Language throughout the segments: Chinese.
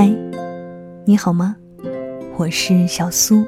嗨，你好吗？我是小苏，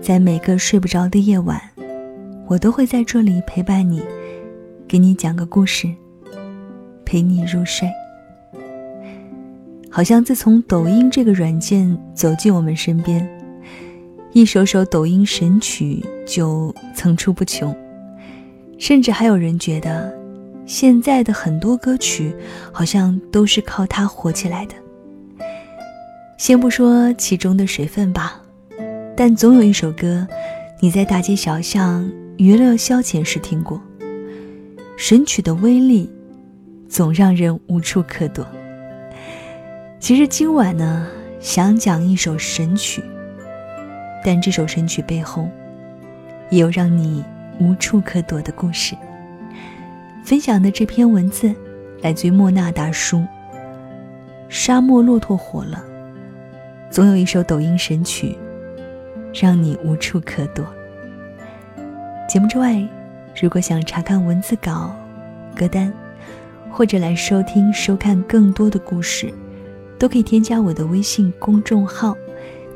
在每个睡不着的夜晚，我都会在这里陪伴你，给你讲个故事，陪你入睡。好像自从抖音这个软件走进我们身边，一首首抖音神曲就层出不穷，甚至还有人觉得，现在的很多歌曲好像都是靠它火起来的。先不说其中的水分吧，但总有一首歌，你在大街小巷、娱乐消遣时听过。神曲的威力，总让人无处可躲。其实今晚呢，想讲一首神曲，但这首神曲背后，也有让你无处可躲的故事。分享的这篇文字，来自于莫那大叔。沙漠骆驼火了。总有一首抖音神曲，让你无处可躲。节目之外，如果想查看文字稿、歌单，或者来收听、收看更多的故事，都可以添加我的微信公众号，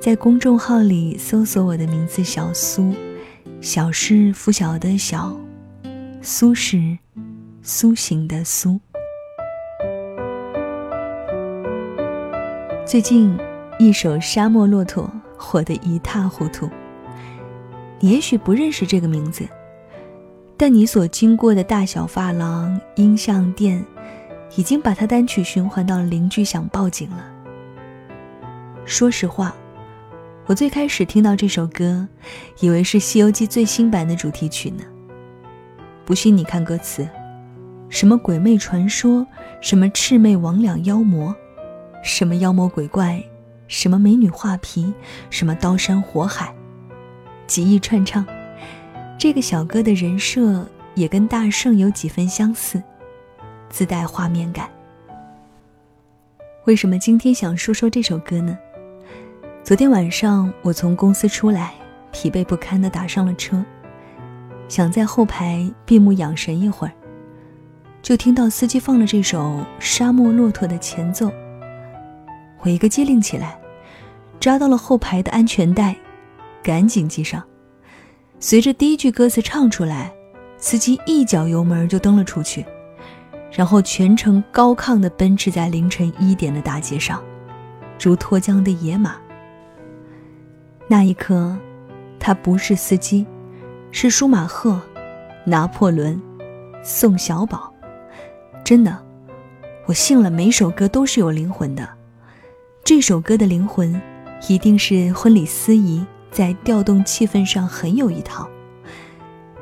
在公众号里搜索我的名字“小苏”，小是拂晓的小，苏是苏醒的苏。最近。一首《沙漠骆驼》火得一塌糊涂。你也许不认识这个名字，但你所经过的大小发廊、音像店，已经把它单曲循环到邻居想报警了。说实话，我最开始听到这首歌，以为是《西游记》最新版的主题曲呢。不信你看歌词，什么鬼魅传说，什么魑魅魍魉妖魔，什么妖魔鬼怪。什么美女画皮，什么刀山火海，极易串唱，这个小哥的人设也跟大圣有几分相似，自带画面感。为什么今天想说说这首歌呢？昨天晚上我从公司出来，疲惫不堪的打上了车，想在后排闭目养神一会儿，就听到司机放了这首《沙漠骆驼》的前奏。我一个机灵起来，抓到了后排的安全带，赶紧系上。随着第一句歌词唱出来，司机一脚油门就蹬了出去，然后全程高亢地奔驰在凌晨一点的大街上，如脱缰的野马。那一刻，他不是司机，是舒马赫、拿破仑、宋小宝。真的，我信了，每首歌都是有灵魂的。这首歌的灵魂，一定是婚礼司仪在调动气氛上很有一套。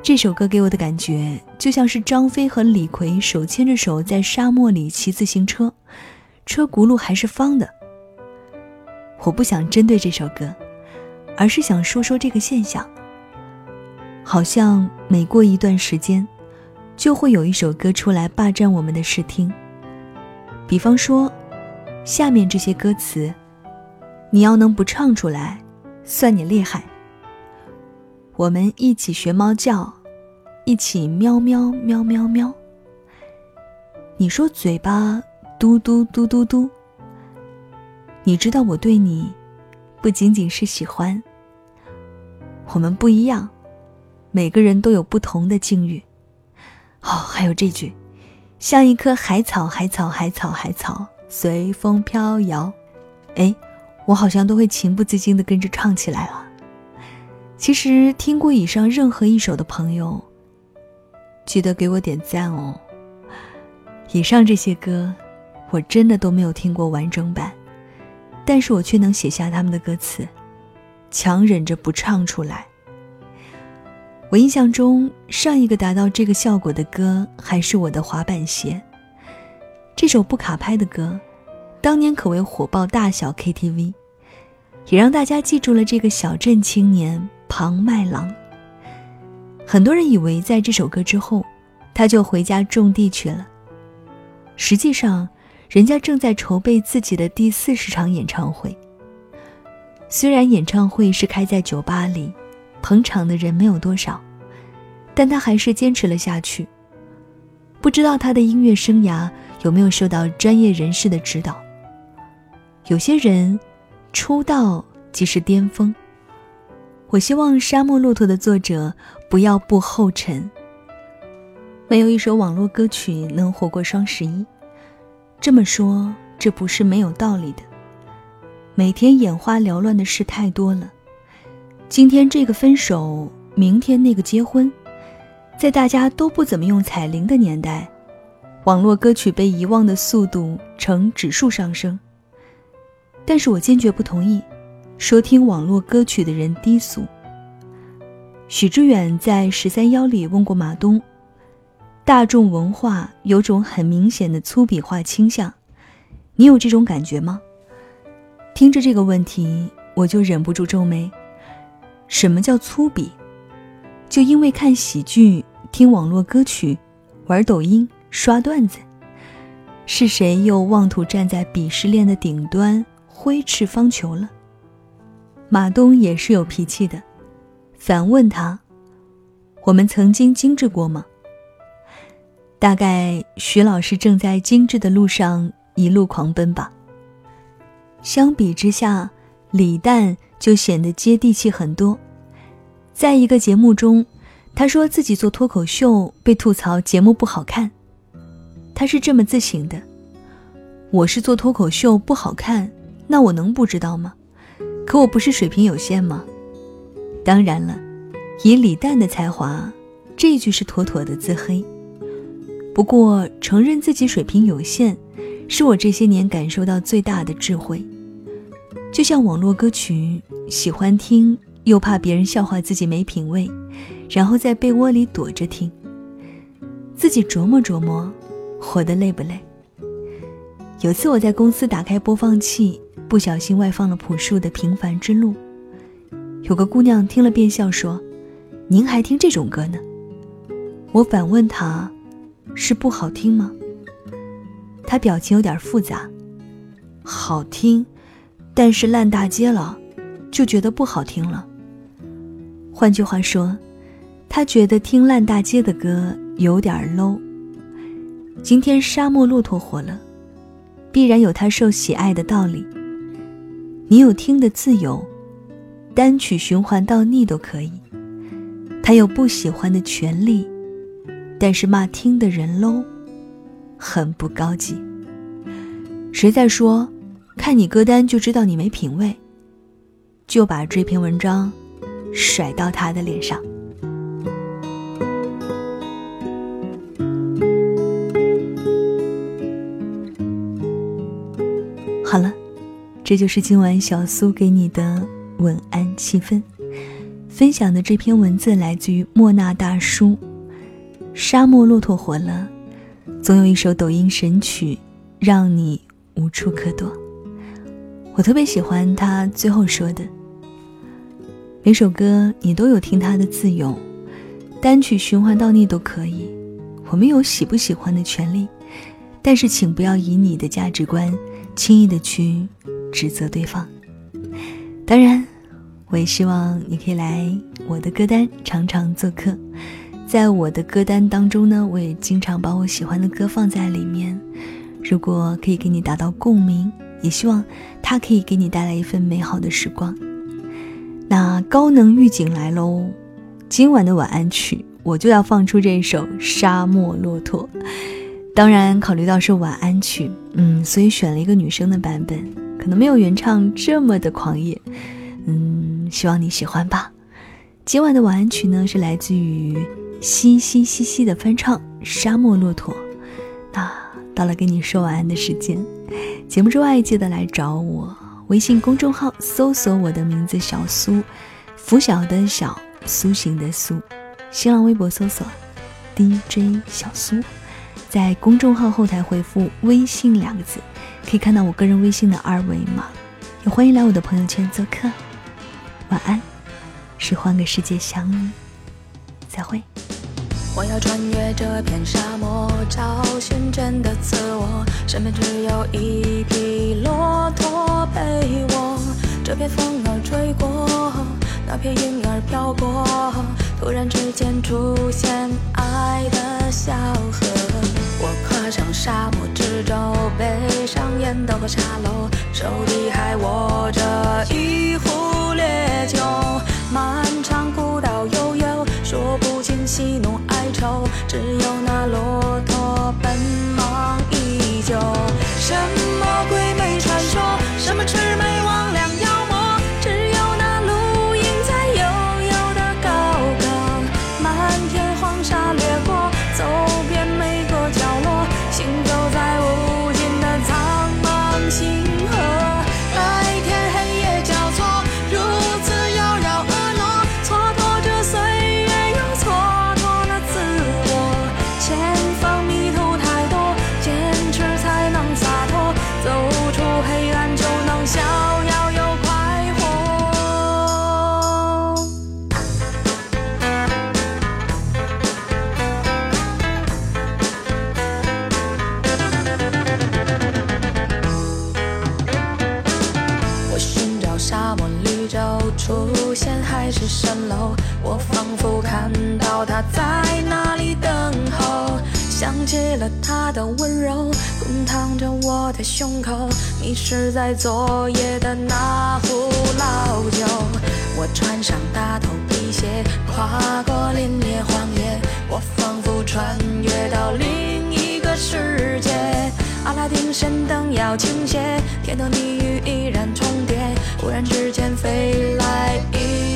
这首歌给我的感觉，就像是张飞和李逵手牵着手在沙漠里骑自行车，车轱辘还是方的。我不想针对这首歌，而是想说说这个现象。好像每过一段时间，就会有一首歌出来霸占我们的视听。比方说。下面这些歌词，你要能不唱出来，算你厉害。我们一起学猫叫，一起喵喵喵喵喵。你说嘴巴嘟嘟嘟嘟嘟。你知道我对你，不仅仅是喜欢。我们不一样，每个人都有不同的境遇。哦，还有这句，像一棵海草，海草，海草，海草。随风飘摇，哎，我好像都会情不自禁地跟着唱起来了。其实听过以上任何一首的朋友，记得给我点赞哦。以上这些歌，我真的都没有听过完整版，但是我却能写下他们的歌词，强忍着不唱出来。我印象中，上一个达到这个效果的歌，还是我的滑板鞋。这首不卡拍的歌，当年可谓火爆大小 KTV，也让大家记住了这个小镇青年庞麦郎。很多人以为在这首歌之后，他就回家种地去了。实际上，人家正在筹备自己的第四十场演唱会。虽然演唱会是开在酒吧里，捧场的人没有多少，但他还是坚持了下去。不知道他的音乐生涯。有没有受到专业人士的指导？有些人出道即是巅峰。我希望《沙漠骆驼》的作者不要步后尘。没有一首网络歌曲能活过双十一。这么说，这不是没有道理的。每天眼花缭乱的事太多了，今天这个分手，明天那个结婚，在大家都不怎么用彩铃的年代，网络歌曲被遗忘的速度呈指数上升。但是我坚决不同意，说听网络歌曲的人低俗。许知远在《十三邀》里问过马东。大众文化有种很明显的粗鄙化倾向，你有这种感觉吗？听着这个问题，我就忍不住皱眉。什么叫粗鄙？就因为看喜剧、听网络歌曲、玩抖音、刷段子，是谁又妄图站在鄙视链的顶端挥斥方遒了？马东也是有脾气的，反问他：“我们曾经精致过吗？”大概徐老师正在精致的路上一路狂奔吧。相比之下，李诞就显得接地气很多。在一个节目中，他说自己做脱口秀被吐槽节目不好看，他是这么自省的：“我是做脱口秀不好看，那我能不知道吗？可我不是水平有限吗？”当然了，以李诞的才华，这句是妥妥的自黑。不过，承认自己水平有限，是我这些年感受到最大的智慧。就像网络歌曲，喜欢听又怕别人笑话自己没品位，然后在被窝里躲着听。自己琢磨琢磨，活得累不累？有次我在公司打开播放器，不小心外放了朴树的《平凡之路》，有个姑娘听了便笑说：“您还听这种歌呢？”我反问她。是不好听吗？她表情有点复杂，好听，但是烂大街了，就觉得不好听了。换句话说，她觉得听烂大街的歌有点 low。今天沙漠骆驼火了，必然有他受喜爱的道理。你有听的自由，单曲循环到腻都可以。他有不喜欢的权利。但是骂听的人 low，很不高级。谁在说，看你歌单就知道你没品位，就把这篇文章甩到他的脸上。这就是今晚小苏给你的晚安气氛。分享的这篇文字来自于莫那大叔。沙漠骆驼火了，总有一首抖音神曲，让你无处可躲。我特别喜欢他最后说的：“每首歌你都有听他的自由，单曲循环到腻都可以。我们有喜不喜欢的权利，但是请不要以你的价值观轻易的去指责对方。当然，我也希望你可以来我的歌单常常做客。”在我的歌单当中呢，我也经常把我喜欢的歌放在里面。如果可以给你达到共鸣，也希望它可以给你带来一份美好的时光。那高能预警来喽！今晚的晚安曲我就要放出这首《沙漠骆驼》。当然，考虑到是晚安曲，嗯，所以选了一个女生的版本，可能没有原唱这么的狂野。嗯，希望你喜欢吧。今晚的晚安曲呢，是来自于。嘻嘻嘻嘻的翻唱《沙漠骆驼》，那到了跟你说晚安的时间。节目之外，记得来找我，微信公众号搜索我的名字小苏，拂晓的小苏醒的苏。新浪微博搜索 DJ 小苏，在公众号后台回复“微信”两个字，可以看到我个人微信的二维码。也欢迎来我的朋友圈做客。晚安，是换个世界想你。再会。我要穿越这片沙漠，找寻真的自我。身边只有一匹骆驼陪我。这片风儿吹过，那片云儿飘过，突然之间出现爱的小河。我跨上沙漠之舟背上烟斗和沙漏手里还握着一壶烈酒漫长古道悠悠说不尽喜怒哀愁只有那骆驼。他在那里等候想起了他的温柔滚烫着我的胸口迷失在昨夜的那壶老酒我穿上大头皮鞋跨过凛冽荒野我仿佛穿越到另一个世界。阿拉丁神灯要倾斜天堂地狱依然重叠忽然之间飞来一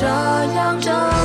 这样着。